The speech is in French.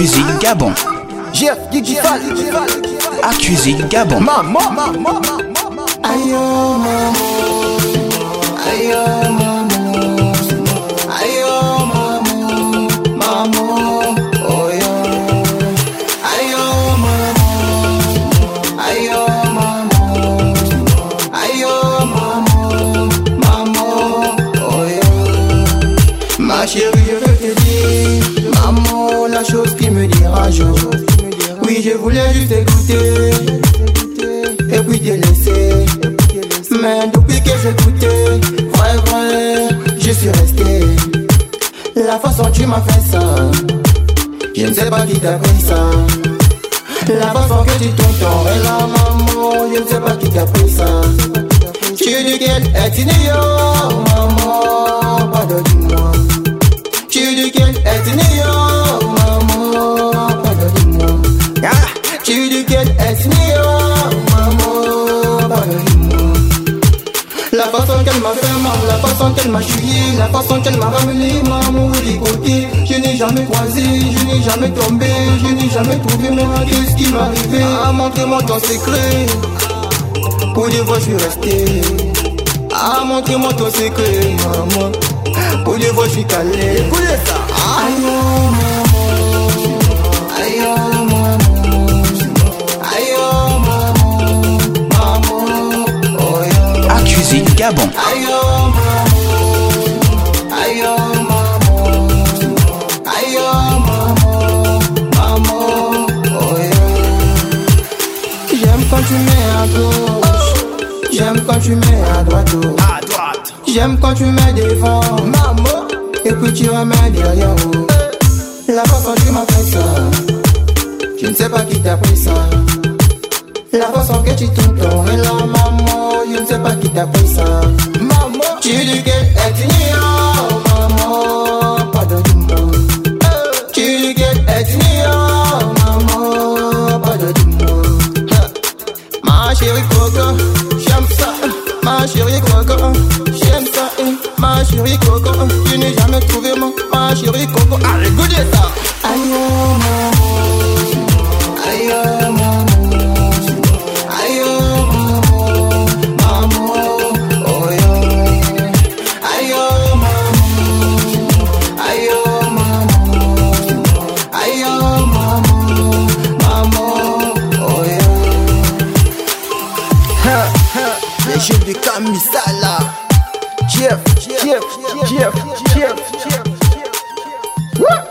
Accusé Gabon. Jeff, Gigi Fall, Accusé Gabon. maman, maman, Aïe maman, aïe maman, la chose qui me dérange. Oui, je voulais juste écouter et puis te laisser. Mais depuis que goûté, vrai, vrai, je suis resté. La façon tu m'as fait ça, je ne sais pas qui t'a pris ça. La façon que tu ton et la maman, je ne sais pas qui t'a pris ça. Tu dis qu'elle est ignorante, maman, qu'elle m'a fait mal, la façon qu'elle m'a chouillé, la façon qu'elle m'a ramené, maman, des côtés. Je n'ai jamais croisé, je n'ai jamais tombé, je n'ai jamais trouvé moi de ce qui m'est arrivé. Ah, montrez-moi ton secret. Pour des fois, je suis resté. Ah, montrez-moi ton secret, maman. Pour des fois, je suis calé. écoutez ça. Aïe, oh, oh, yo. J'aime quand tu mets à gauche. J'aime quand tu mets à droite. oh. À droite, J'aime quand tu mets devant. maman, Et puis tu remets derrière oh. La façon tu m'as fait ça Je ne sais pas qui t'a pris ça La façon que tu tournes ton Je ne Les jeux de Kamisala Jeff, Jeff, Jeff, Jeff, Jeff, Jeff, Jeff.